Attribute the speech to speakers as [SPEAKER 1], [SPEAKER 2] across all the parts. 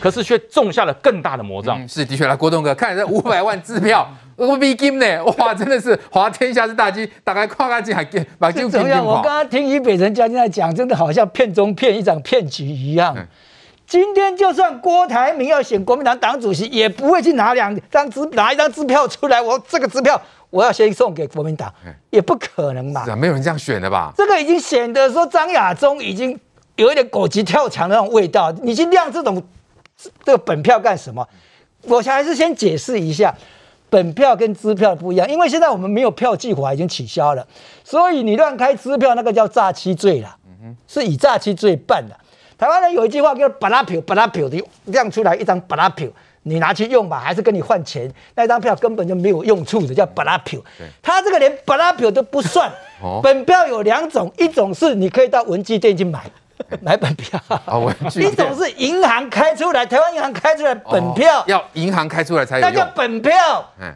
[SPEAKER 1] 可是却种下了更大的魔障。
[SPEAKER 2] 嗯、是的确，来国栋哥，看这五百万支票，我比金呢，哇，真的是滑天下之大稽，打开跨开进还给怎么样？
[SPEAKER 3] 我刚刚听于北辰将军在讲，真的好像片中骗一场骗局一样。嗯、今天就算郭台铭要选国民党党主席，也不会去拿两张支拿一张支票出来，我这个支票。我要先送给国民党，也不可能嘛？
[SPEAKER 2] 是啊，没有人这样选的吧？
[SPEAKER 3] 这个已经显得说张亚中已经有一点狗急跳墙的那种味道。你去亮这种这个本票干什么？我还是先解释一下，本票跟支票不一样，因为现在我们没有票据法已经取消了，所以你乱开支票那个叫诈欺罪了，是以诈欺罪办的。台湾人有一句话叫“巴拉票巴拉票”的，亮出来一张巴拉票。你拿去用吧，还是跟你换钱？那张票根本就没有用处的，叫本票。他这个连本票都不算。本票有两种，一种是你可以到文具店去买，买本票。一种是银行开出来，台湾银行开出来本票，
[SPEAKER 2] 要银行开出来才有用。
[SPEAKER 3] 那叫本票。嗯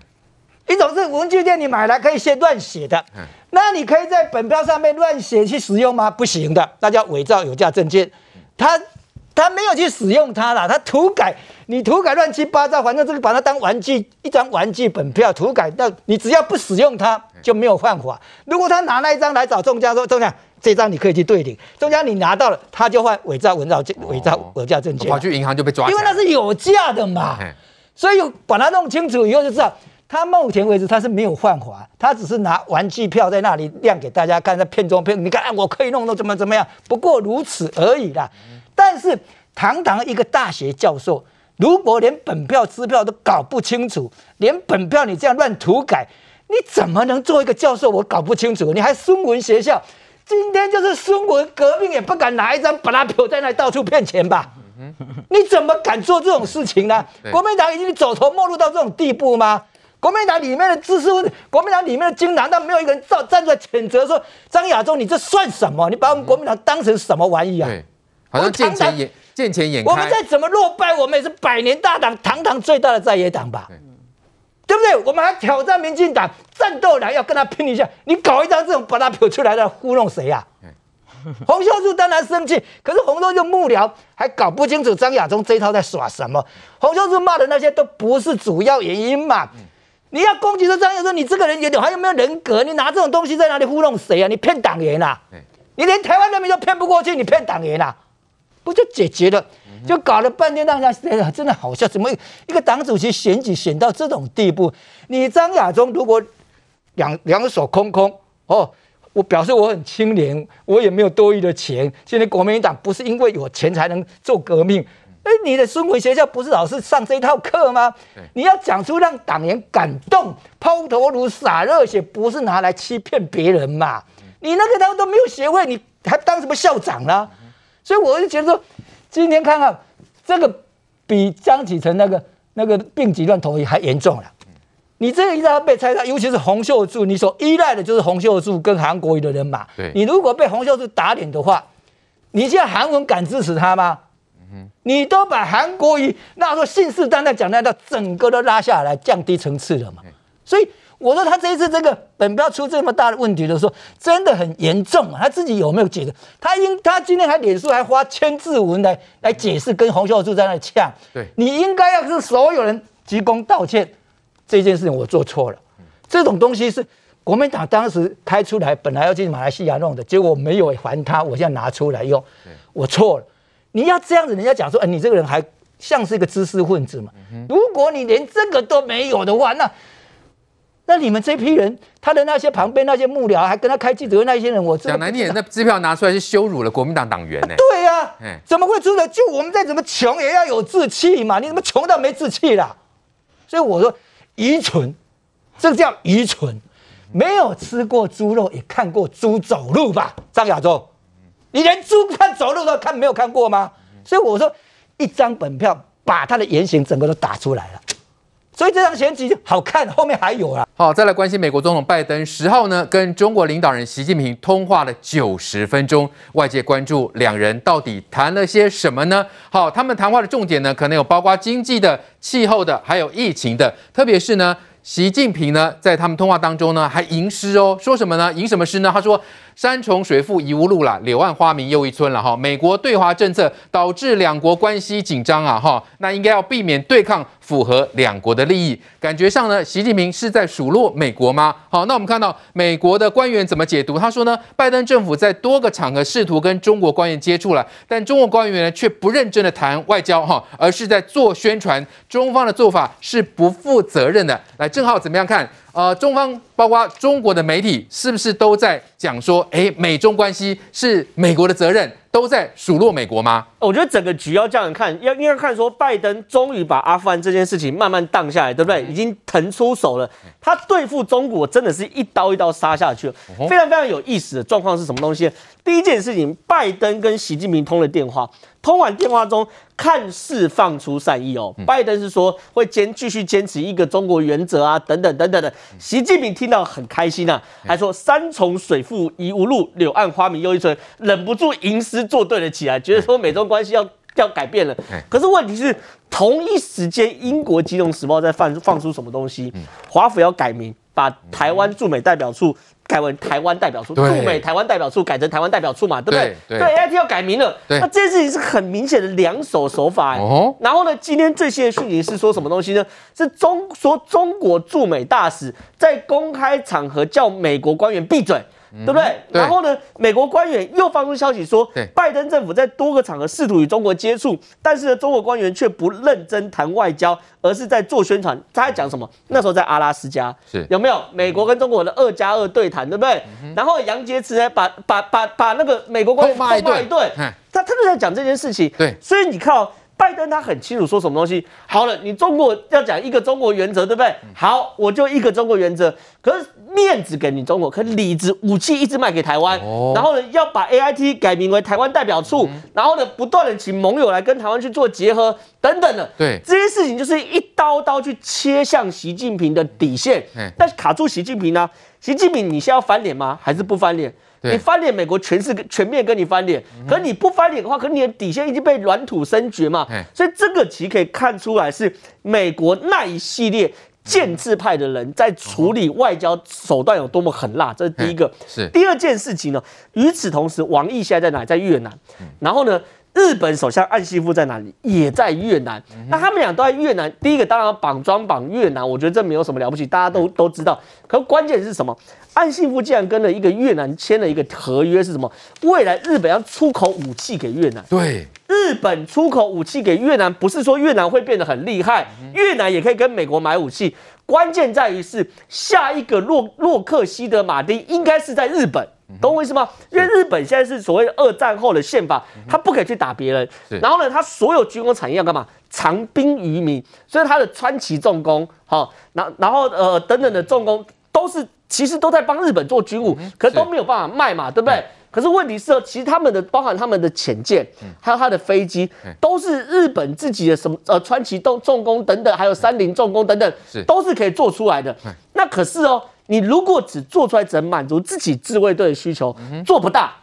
[SPEAKER 3] 一种是文具店你买来可以先乱写的，嗯那你可以在本票上面乱写去使用吗？不行的，那叫伪造有价证券。他。他没有去使用它啦，他涂改，你涂改乱七八糟，反正这个把它当玩具，一张玩具本票涂改到，你只要不使用它就没有犯法。如果他拿那一张来找仲家说，仲家这张你可以去对领，中间你拿到了，他就会伪造文造伪造伪造证件，
[SPEAKER 2] 跑去银行就被抓，
[SPEAKER 3] 因为那是有价的嘛。所以把它弄清楚以后就知道，他目前为止他是没有犯法，他只是拿玩具票在那里亮给大家看，在片中片，你看，哎，我可以弄弄怎么怎么样，不过如此而已啦。但是，堂堂一个大学教授，如果连本票、支票都搞不清楚，连本票你这样乱涂改，你怎么能做一个教授？我搞不清楚，你还孙文学校，今天就是孙文革命也不敢拿一张本拉票在那到处骗钱吧？你怎么敢做这种事情呢？国民党已经走投没路到这种地步吗？国民党里面的知识分子，国民党里面的精，难道没有一个人站站出来谴责说张亚中，你这算什么？你把我们国民党当成什么玩意啊？
[SPEAKER 2] 好像见钱眼见钱眼开。
[SPEAKER 3] 我们再怎么落败，我们也是百年大党，堂堂最大的在野党吧？对，不对？我们还挑战民进党，战斗来要跟他拼一下。你搞一张这种把他表出来的糊弄谁呀、啊？洪秀柱当然生气，可是洪秀柱幕僚还搞不清楚张亚中这一套在耍什么。洪秀柱骂的那些都不是主要原因嘛？你要攻击说张亚中，你这个人有点还有没有人格？你拿这种东西在哪里糊弄谁啊？你骗党员啊？你连台湾人民都骗不过去，你骗党员啊？不就解决了？就搞了半天，让人家真的好笑。怎么一个党主席选举选到这种地步？你张亚中如果两两手空空哦，我表示我很清廉，我也没有多余的钱。现在国民党不是因为有钱才能做革命？哎，你的孙文学校不是老是上这一套课吗？你要讲出让党员感动、抛头颅、洒热血，不是拿来欺骗别人嘛？你那个他们都没有学会，你还当什么校长呢？所以我就觉得说，今天看看这个比江启臣那个那个病急乱投医还严重了。你这个一旦被拆散，尤其是洪秀柱，你所依赖的就是洪秀柱跟韩国瑜的人马。你如果被洪秀柱打脸的话，你现在韩文敢支持他吗？你都把韩国瑜那时候信誓旦旦讲那套整个都拉下来，降低层次了嘛。所以。我说他这一次这个本票出这么大的问题的时候，真的很严重啊！他自己有没有解释？他应他今天还脸书还发千字文来来解释，跟洪秀柱在那呛。对，你应该要是所有人鞠躬道歉，这件事情我做错了。这种东西是国民党当时开出来，本来要去马来西亚弄的，结果没有还他，我现在拿出来用，我错了。你要这样子，人家讲说，哎，你这个人还像是一个知识分子嘛？如果你连这个都没有的话，那。那你们这批人，他的那些旁边那些幕僚，还跟他开记者会那些人，我讲
[SPEAKER 2] 难听点，那支票拿出来是羞辱了国民党党员呢？
[SPEAKER 3] 对呀、啊，怎么会出的？就我们再怎么穷，也要有志气嘛！你怎么穷到没志气啦？所以我说愚蠢，这个叫愚蠢。没有吃过猪肉，也看过猪走路吧？张亚洲，你连猪看走路都看没有看过吗？所以我说，一张本票把他的言行整个都打出来了。所以这张选举好看，后面还有啊。
[SPEAKER 2] 好，再来关心美国总统拜登十号呢，跟中国领导人习近平通话了九十分钟，外界关注两人到底谈了些什么呢？好，他们谈话的重点呢，可能有包括经济的、气候的，还有疫情的。特别是呢，习近平呢，在他们通话当中呢，还吟诗哦，说什么呢？吟什么诗呢？他说，山重水复疑无路了，柳暗花明又一村了哈。美国对华政策导致两国关系紧张啊哈，那应该要避免对抗，符合两国的利益。感觉上呢，习近平是在数落美国吗？好，那我们看到美国的官员怎么解读？他说呢，拜登政府在多个场合试图跟中国官员接触了，但中国官员呢却不认真的谈外交哈，而是在做宣传。中方的做法是不负责任的。来，正浩怎么样看？呃，中方包括中国的媒体，是不是都在讲说，诶，美中关系是美国的责任，都在数落美国吗？
[SPEAKER 4] 我觉得整个局要这样看，要应该看说，拜登终于把阿富汗这件事情慢慢荡下来，对不对？已经腾出手了，他对付中国真的是一刀一刀杀下去了。非常非常有意思的状况是什么东西？第一件事情，拜登跟习近平通了电话。通完电话中，看似放出善意哦。拜登是说会坚继续坚持一个中国原则啊，等等等等的。习近平听到很开心呐、啊，还说山重水复疑无路，柳暗花明又一村，忍不住吟诗作对了起来，觉得说美中关系要要改变了。可是问题是，同一时间，英国《金融时报》在放放出什么东西？华府要改名，把台湾驻美代表处。改为台湾代表处，驻美台湾代表处改成台湾代表处嘛，对不对？对，对，AIT 要改名了。那这件事情是很明显的两手手法、欸。哦。然后呢，今天最新的讯息是说什么东西呢？是中说中国驻美大使在公开场合叫美国官员闭嘴。对不对？对，然后呢，美国官员又放出消息说，拜登政府在多个场合试图与中国接触，但是呢，中国官员却不认真谈外交，而是在做宣传。他在讲什么？那时候在阿拉斯加，是有没有美国跟中国的二加二对谈，对不对？嗯、然后杨洁篪呢，把把把把那个美国官员骂一顿，他他就在讲这件事情。对，所以你看哦。拜登他很清楚说什么东西。好了，你中国要讲一个中国原则，对不对？好，我就一个中国原则。可是面子给你中国，可是里子武器一直卖给台湾。哦。然后呢，要把 AIT 改名为台湾代表处。嗯。然后呢，不断的请盟友来跟台湾去做结合，等等的。对。这些事情就是一刀刀去切向习近平的底线。嗯。但是卡住习近平呢？习近平，你现在要翻脸吗？还是不翻脸？你翻脸，美国全是全面跟你翻脸。可是你不翻脸的话，可是你的底线已经被软土生绝嘛。所以这个其实可以看出来，是美国那一系列建制派的人在处理外交手段有多么狠辣。这是第一个。是第二件事情呢。与此同时，王毅现在在哪？在越南。然后呢？日本首相岸信夫在哪里？也在越南。那他们俩都在越南。第一个当然绑桩绑越南，我觉得这没有什么了不起，大家都 都知道。可关键是什么？岸信夫竟然跟了一个越南签了一个合约，是什么？未来日本要出口武器给越南。对，日本出口武器给越南，不是说越南会变得很厉害，越南也可以跟美国买武器。关键在于是下一个洛洛克希德马丁应该是在日本。懂我意思吗？因为日本现在是所谓二战后的宪法，他不可以去打别人。然后呢，他所有军工产业要干嘛？长兵于民。所以他的川崎重工，好，然然后呃等等的重工，都是其实都在帮日本做军务，可是都没有办法卖嘛，对不对？可是问题是，其实他们的包含他们的潜舰，还有他的飞机，都是日本自己的什么呃川崎重重工等等，还有三菱重工等等，都是可以做出来的。那可是哦。你如果只做出来只能满足自己自卫队的需求，做不大。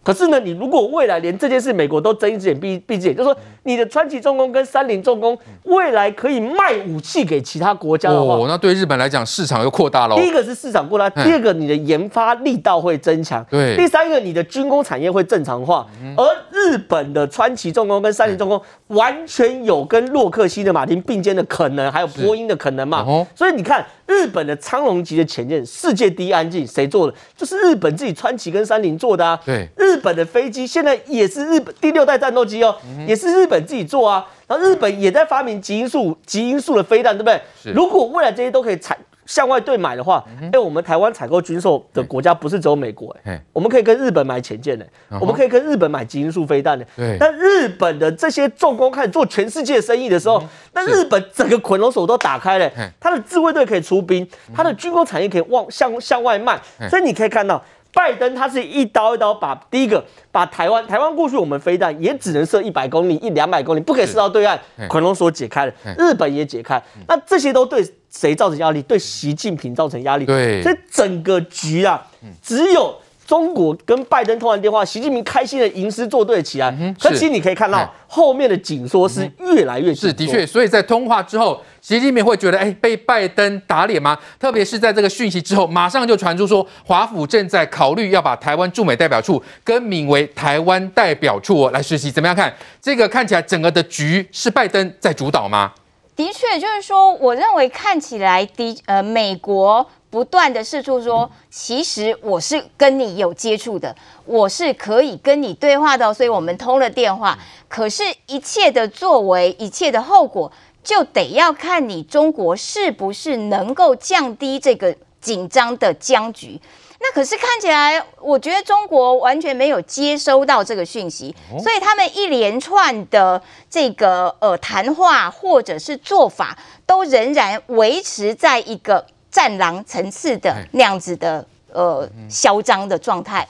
[SPEAKER 4] 可是呢，你如果未来连这件事美国都睁一只眼闭闭一只眼，就是说你的川崎重工跟三菱重工未来可以卖武器给其他国家的话，
[SPEAKER 2] 哦，那对日本来讲市场又扩大了。
[SPEAKER 4] 第一个是市场扩大，第二个你的研发力道会增强，对，第三个你的军工产业会正常化。而日本的川崎重工跟三菱重工完全有跟洛克希德马丁并肩的可能，还有波音的可能嘛？所以你看。日本的苍龙级的潜舰，世界第一安静，谁做的？就是日本自己川崎跟三菱做的啊。对，日本的飞机现在也是日本第六代战斗机哦，也是日本自己做啊。然后日本也在发明极音速、极音速的飞弹，对不对？如果未来这些都可以采。向外对买的话，哎、欸，我们台湾采购军售的国家不是只有美国、欸，哎，我们可以跟日本买潜舰的，我们可以跟日本买基因素飞弹的。对，但日本的这些重工开始做全世界生意的时候，那日本整个捆龙手都打开了，他的自卫队可以出兵，他的军工产业可以往向向外卖，所以你可以看到。拜登他是一刀一刀把第一个把台湾台湾过去我们飞弹也只能射一百公里一两百公里，不可以射到对岸，捆龙锁解开了，日本也解开，那这些都对谁造成压力？对习近平造成压力。对，所以整个局啊，只有中国跟拜登通完电话，习近平开心的吟诗作对起来。嗯、可其实你可以看到后面的紧缩是越来越紧缩、嗯、
[SPEAKER 2] 是的确，所以在通话之后，习近平会觉得哎被拜登打脸吗？特别是在这个讯息之后，马上就传出说华府正在考虑要把台湾驻美代表处更名为台湾代表处哦。来，时齐怎么样看？这个看起来整个的局是拜登在主导吗？
[SPEAKER 5] 的确，就是说，我认为看起来的呃美国。不断的试出说，其实我是跟你有接触的，我是可以跟你对话的，所以我们通了电话。可是，一切的作为，一切的后果，就得要看你中国是不是能够降低这个紧张的僵局。那可是看起来，我觉得中国完全没有接收到这个讯息，所以他们一连串的这个呃谈话或者是做法，都仍然维持在一个。战狼层次的那样子的呃嚣张的状态，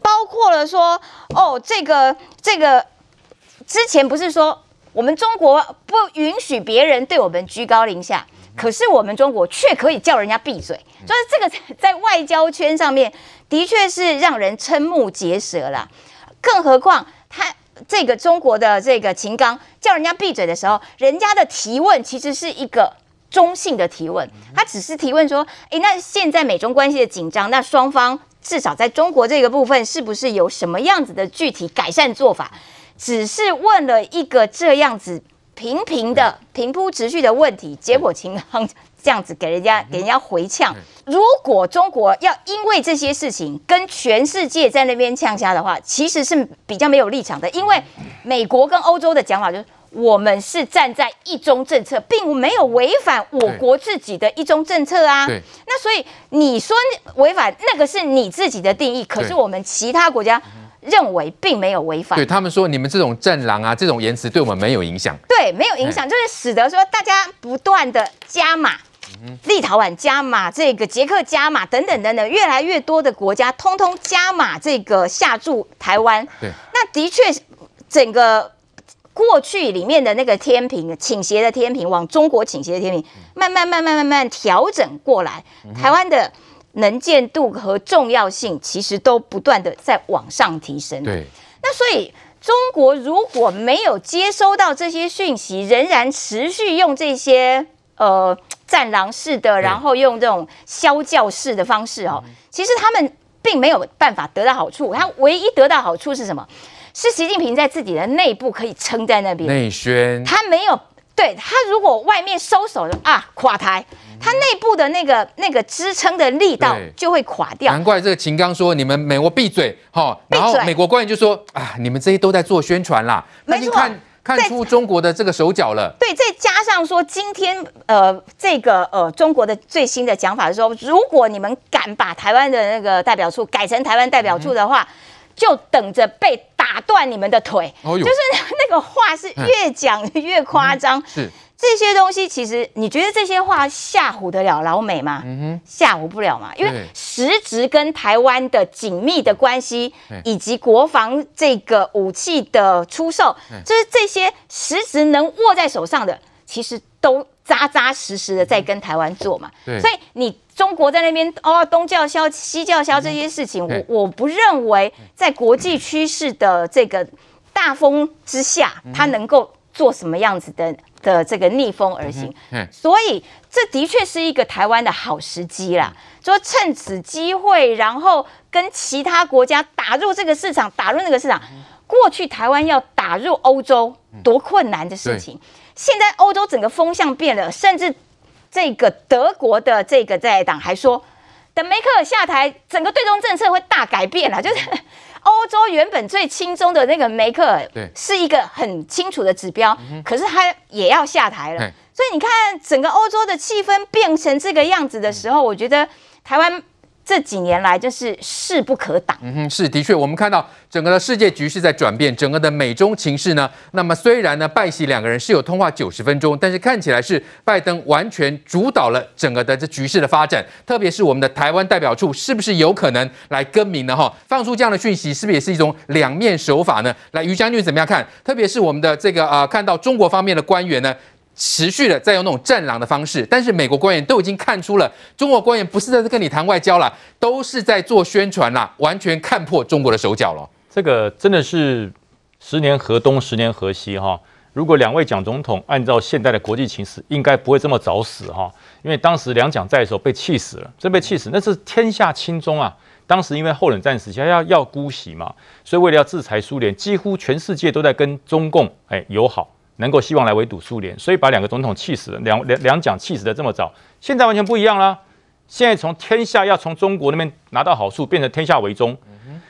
[SPEAKER 5] 包括了说哦，这个这个之前不是说我们中国不允许别人对我们居高临下，可是我们中国却可以叫人家闭嘴，就是这个 在外交圈上面的确是让人瞠目结舌了。更何况他这个中国的这个秦刚叫人家闭嘴的时候，人家的提问其实是一个。中性的提问，他只是提问说：“诶，那现在美中关系的紧张，那双方至少在中国这个部分，是不是有什么样子的具体改善做法？”只是问了一个这样子平平的、平铺直叙的问题，结果秦刚这样子给人家给人家回呛。如果中国要因为这些事情跟全世界在那边呛虾的话，其实是比较没有立场的，因为美国跟欧洲的讲法就是。我们是站在一中政策，并没有违反我国自己的一中政策啊。那所以你说违反那个是你自己的定义，可是我们其他国家认为并没有违反。
[SPEAKER 2] 对，他们说你们这种战狼啊，这种言辞对我们没有影响。
[SPEAKER 5] 对，没有影响，就是使得说大家不断的加码，立陶宛加码，这个捷克加码，等等等等，越来越多的国家通通加码这个下注台湾。对，那的确整个。过去里面的那个天平倾斜的天平，往中国倾斜的天平，慢慢慢慢慢慢调整过来，台湾的能见度和重要性其实都不断的在往上提升。对，那所以中国如果没有接收到这些讯息，仍然持续用这些呃战狼式的，然后用这种消教式的方式哦，其实他们并没有办法得到好处。他唯一得到好处是什么？是习近平在自己的内部可以撑在那边
[SPEAKER 2] 内宣，
[SPEAKER 5] 他没有对他如果外面收手了啊垮台，他内部的那个那个支撑的力道就会垮掉。
[SPEAKER 2] 难怪这个秦刚说你们美国闭嘴哈，然后美国官员就说啊你们这些都在做宣传啦，没错，看看出中国的这个手脚了。
[SPEAKER 5] 对，再加上说今天呃这个呃中国的最新的讲法是说，如果你们敢把台湾的那个代表处改成台湾代表处的话。嗯就等着被打断你们的腿，哦、就是那个话是越讲越夸张。嗯、是这些东西，其实你觉得这些话吓唬得了老美吗？吓唬不了嘛，因为实质跟台湾的紧密的关系，以及国防这个武器的出售，就是这些实质能握在手上的，其实都扎扎实实的在跟台湾做嘛。对，所以你。中国在那边哦，东叫嚣，西叫嚣，这些事情，我我不认为在国际趋势的这个大风之下，它能够做什么样子的的这个逆风而行。所以这的确是一个台湾的好时机啦。说趁此机会，然后跟其他国家打入这个市场，打入那个市场。过去台湾要打入欧洲多困难的事情，现在欧洲整个风向变了，甚至。这个德国的这个在党还说，等梅克尔下台，整个对中政策会大改变了。就是欧洲原本最亲中的那个梅克尔，是一个很清楚的指标，可是他也要下台了。所以你看，整个欧洲的气氛变成这个样子的时候，我觉得台湾。这几年来就是势不可挡。
[SPEAKER 2] 嗯哼，是的确，我们看到整个的世界局势在转变，整个的美中情势呢，那么虽然呢，拜习两个人是有通话九十分钟，但是看起来是拜登完全主导了整个的这局势的发展。特别是我们的台湾代表处是不是有可能来更名呢？哈，放出这样的讯息，是不是也是一种两面手法呢？来，于将军怎么样看？特别是我们的这个、呃，看到中国方面的官员呢，持续的在用那种战狼的方式，但是美国官员都已经看出了，中国官员不是在跟你谈外交了，都是在做宣传啦，完全看破中国的手脚了。
[SPEAKER 1] 这个真的是十年河东，十年河西哈。如果两位蒋总统按照现代的国际情势，应该不会这么早死哈，因为当时两蒋在的时候被气死了，真被气死，那是天下亲中啊。当时因为后冷战时期要要姑息嘛，所以为了要制裁苏联，几乎全世界都在跟中共哎友好。能够希望来围堵苏联，所以把两个总统气死了，两两两蒋气死的这么早。现在完全不一样了，现在从天下要从中国那边拿到好处，变成天下为中。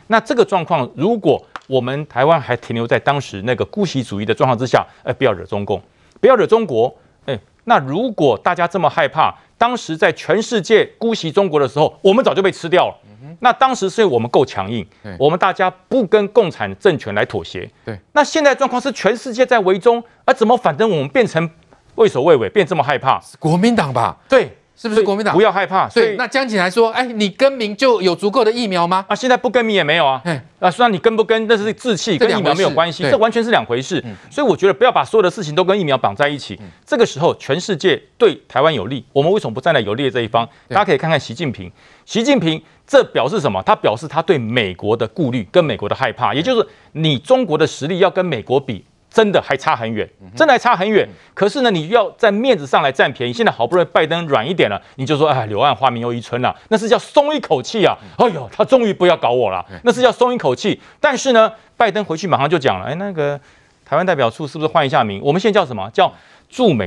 [SPEAKER 1] 那这个状况，如果我们台湾还停留在当时那个姑息主义的状况之下，哎，不要惹中共，不要惹中国，哎，那如果大家这么害怕，当时在全世界姑息中国的时候，我们早就被吃掉了。那当时是我们够强硬，我们大家不跟共产政权来妥协。对，那现在状况是全世界在围中，而怎么反正我们变成畏首畏尾，变这么害怕？
[SPEAKER 2] 国民党吧？
[SPEAKER 1] 对。
[SPEAKER 2] 是不是国民党？
[SPEAKER 1] 不要害怕。
[SPEAKER 2] 所以那江启来说：“哎，你更名就有足够的疫苗吗？
[SPEAKER 1] 啊，现在不更名也没有啊。啊，虽然你跟不跟，那是志气，跟疫苗没有关系，这完全是两回事。所以我觉得不要把所有的事情都跟疫苗绑在一起。这个时候，全世界对台湾有利，我们为什么不站在有利的这一方？大家可以看看习近平。习近平这表示什么？他表示他对美国的顾虑跟美国的害怕，也就是你中国的实力要跟美国比。”真的还差很远，真的还差很远。可是呢，你要在面子上来占便宜。现在好不容易拜登软一点了，你就说哎，柳暗花明又一村了，那是叫松一口气啊！哎呦，他终于不要搞我了，那是叫松一口气。但是呢，拜登回去马上就讲了，哎，那个台湾代表处是不是换一下名？我们现在叫什么？叫驻美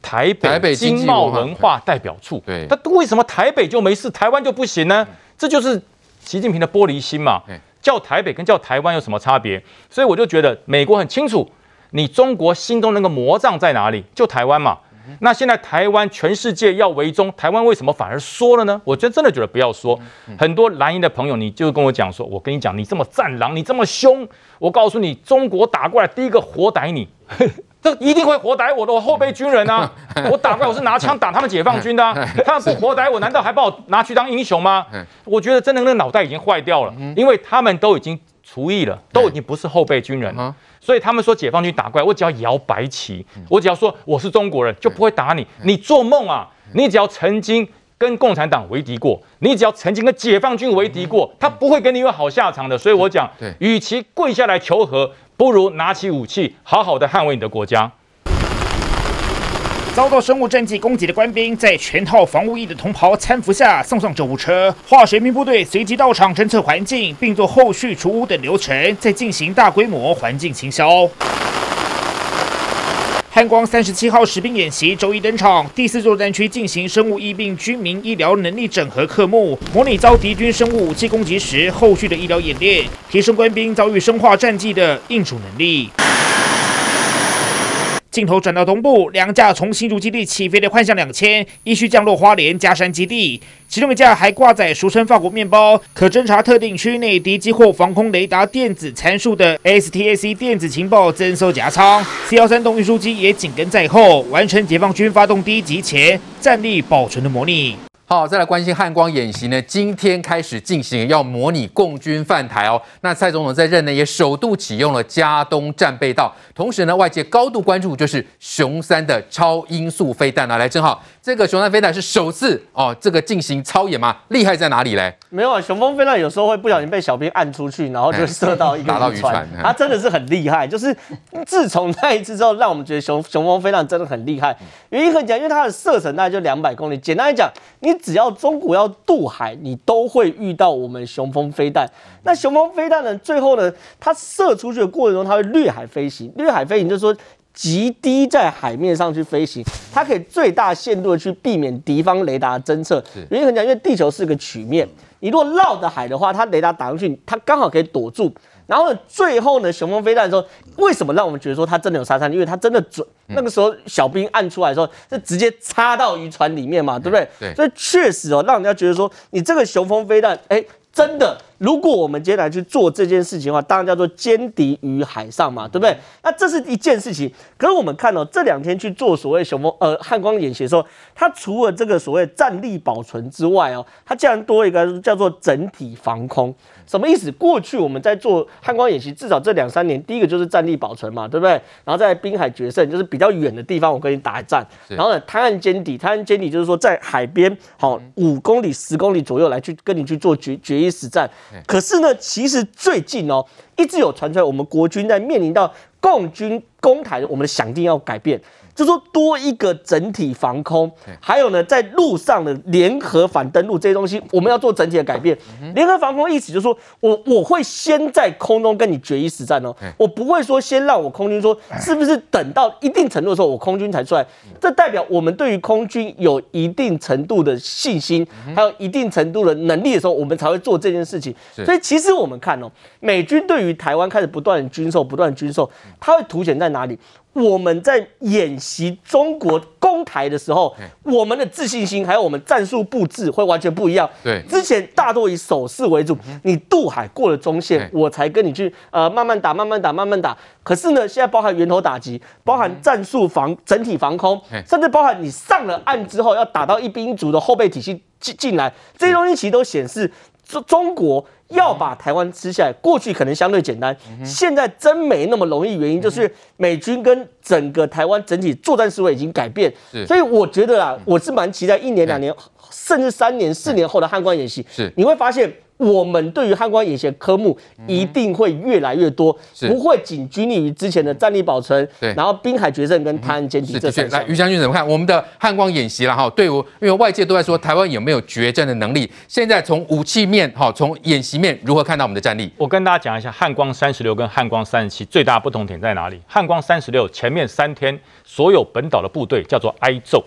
[SPEAKER 1] 台北经贸文化代表处。对，他为什么台北就没事，台湾就不行呢？这就是习近平的玻璃心嘛。叫台北跟叫台湾有什么差别？所以我就觉得美国很清楚，你中国心中那个魔障在哪里？就台湾嘛。那现在台湾全世界要围中，台湾为什么反而说了呢？我觉得真的觉得不要说。很多蓝营的朋友，你就跟我讲说，我跟你讲，你这么战狼，你这么凶，我告诉你，中国打过来第一个活逮你。这一定会活逮我的我后备军人啊！我打怪我是拿枪打他们解放军的啊，他们不活逮我，难道还把我拿去当英雄吗？我觉得真的那个脑袋已经坏掉了，因为他们都已经除役了，都已经不是后备军人了，所以他们说解放军打怪，我只要摇白旗，我只要说我是中国人，就不会打你。你做梦啊！你只要曾经跟共产党为敌过，你只要曾经跟解放军为敌过，他不会跟你有好下场的。所以我讲，与其跪下来求和。不如拿起武器，好好的捍卫你的国家。
[SPEAKER 6] 遭到生物战剂攻击的官兵，在全套防务衣的同袍搀扶下送上救护车。化学兵部队随即到场侦测环境，并做后续除污等流程，再进行大规模环境清消。汉光三十七号实兵演习周一登场，第四作战区进行生物疫病军民医疗能力整合科目，模拟遭敌军生物武器攻击时后续的医疗演练，提升官兵遭遇生化战剂的应处能力。镜头转到东部，两架从新竹基地起飞的幻象两千，依序降落花莲加山基地。其中一架还挂载俗称法国面包，可侦察特定区内敌机或防空雷达电子参数的 STAC 电子情报侦搜夹舱。C 幺三洞运输机也紧跟在后，完成解放军发动第一集前战力保存的模拟。
[SPEAKER 2] 好，再来关心汉光演习呢？今天开始进行，要模拟共军犯台哦。那蔡总统在任内，也首度启用了加东战备道。同时呢，外界高度关注就是熊三的超音速飞弹啊。来，正好这个熊三飞弹是首次哦，这个进行操演吗？厉害在哪里嘞？
[SPEAKER 4] 没有啊，雄风飞弹有时候会不小心被小兵按出去，然后就射到一个渔船。它真的是很厉害，就是自从那一次之后，让我们觉得雄雄风飞弹真的很厉害。原因很简单，因为它的射程大概就两百公里。简单来讲，你。只要中国要渡海，你都会遇到我们雄风飞弹。那雄风飞弹呢？最后呢，它射出去的过程中，它会掠海飞行。掠海飞行就是说极低在海面上去飞行，它可以最大限度的去避免敌方雷达侦测。原因很简单，因为地球是个曲面，你如果绕着海的话，它雷达打上去，它刚好可以躲住。然后呢，最后呢，雄风飞弹的时候，为什么让我们觉得说它真的有杀伤力？因为它真的准。那个时候小兵按出来的时候，就直接插到渔船里面嘛，对不对？对。所以确实哦，让人家觉得说，你这个雄风飞弹，哎，真的如果我们接下来去做这件事情的话，当然叫做歼敌于海上嘛，对不对？那这是一件事情。可是我们看到、哦、这两天去做所谓雄风呃汉光演习的时候，它除了这个所谓战力保存之外哦，它竟然多一个叫做整体防空。什么意思？过去我们在做汉光演习，至少这两三年，第一个就是战力保存嘛，对不对？然后在滨海决胜，就是比较远的地方，我跟你打一战。然后呢，滩岸歼敌，滩岸歼敌就是说在海边，好五公里、十公里左右来去跟你去做决决一死战。可是呢，其实最近哦，一直有传出来，我们国军在面临到共军攻台，我们的响定要改变。就说多一个整体防空，还有呢，在路上的联合反登陆这些东西，我们要做整体的改变。联合防空意思就是说我我会先在空中跟你决一死战哦，我不会说先让我空军说是不是等到一定程度的时候我空军才出来，这代表我们对于空军有一定程度的信心，还有一定程度的能力的时候，我们才会做这件事情。所以其实我们看哦，美军对于台湾开始不断军售，不断军售，它会凸显在哪里？我们在演习中国攻台的时候，我们的自信心还有我们战术布置会完全不一样。对，之前大多以守势为主，你渡海过了中线，我才跟你去呃慢慢打，慢慢打，慢慢打。可是呢，现在包含源头打击，包含战术防整体防空，甚至包含你上了岸之后要打到一兵一卒的后备体系进进来，这些东西其实都显示中中国。要把台湾吃下来，过去可能相对简单，现在真没那么容易。原因就是美军跟整个台湾整体作战思维已经改变，所以我觉得啊，我是蛮期待一年、两年，甚至三年、四年后的汉光演习。是，你会发现。我们对于汉光演习的科目一定会越来越多，不会仅拘泥于之前的战力保存，对，然后滨海决胜跟台湾歼敌这些。
[SPEAKER 2] 来，于将军怎么看我们的汉光演习了哈？对，我因为外界都在说台湾有没有决战的能力，现在从武器面哈，从演习面如何看到我们的战力？
[SPEAKER 1] 我跟大家讲一下汉光三十六跟汉光三十七最大不同点在哪里？汉光三十六前面三天所有本岛的部队叫做挨揍。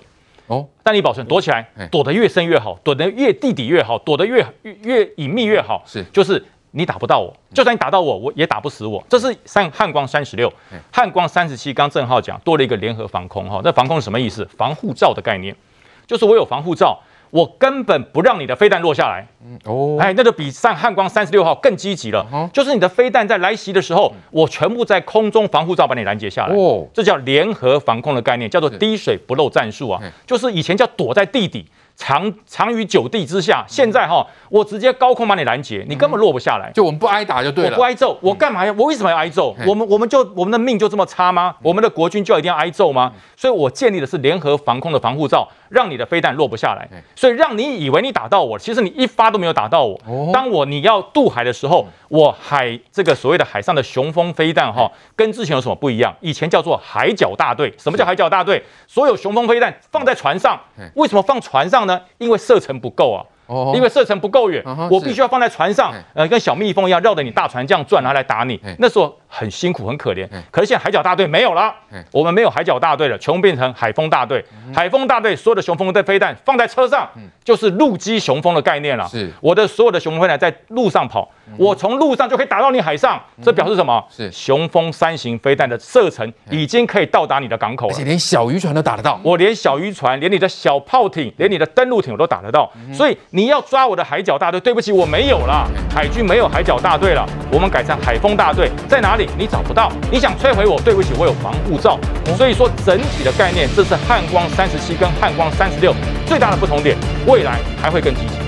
[SPEAKER 1] 哦，但你保存躲起来，躲得越深越好，躲得越地底越好，躲得越越越隐秘越好。是，就是你打不到我，就算你打到我，我也打不死我。这是三汉光三十六，汉光三十七。刚正浩讲多了一个联合防空哈，那防空是什么意思？防护罩的概念，就是我有防护罩。我根本不让你的飞弹落下来，哦，哎，那就比上汉光三十六号更积极了，就是你的飞弹在来袭的时候，我全部在空中防护罩把你拦截下来，哦，这叫联合防空的概念，叫做滴水不漏战术啊，就是以前叫躲在地底。藏藏于九地之下，现在哈，我直接高空把你拦截，你根本落不下来。
[SPEAKER 2] 就我们不挨打就对了，
[SPEAKER 1] 我不挨揍，我干嘛要？我为什么要挨揍？我们我们就我们的命就这么差吗？我们的国军就一定要挨揍吗？所以我建立的是联合防空的防护罩，让你的飞弹落不下来。所以让你以为你打到我，其实你一发都没有打到我。当我你要渡海的时候，我海这个所谓的海上的雄风飞弹哈，跟之前有什么不一样？以前叫做海角大队。什么叫海角大队？所有雄风飞弹放在船上，为什么放船上呢？因为射程不够啊。因为射程不够远，我必须要放在船上，呃，跟小蜜蜂一样绕着你大船这样转，然后来打你。那时候很辛苦，很可怜。可是现在海角大队没有了，我们没有海角大队了，全部变成海风大队。海风大队所有的雄风的飞弹放在车上，就是陆基雄风的概念了。是，我的所有的雄风飞弹在路上跑，我从路上就可以打到你海上。这表示什么？是雄风三型飞弹的射程已经可以到达你的港口了，而且
[SPEAKER 2] 连小渔船都打得到。
[SPEAKER 1] 我连小渔船，连你的小炮艇，连你的登陆艇我都打得到。所以你要抓我的海角大队，对不起，我没有了。海军没有海角大队了，我们改成海风大队，在哪里？你找不到。你想摧毁我，对不起，我有防护罩。所以说整体的概念，这是汉光三十七跟汉光三十六最大的不同点，未来还会更积极。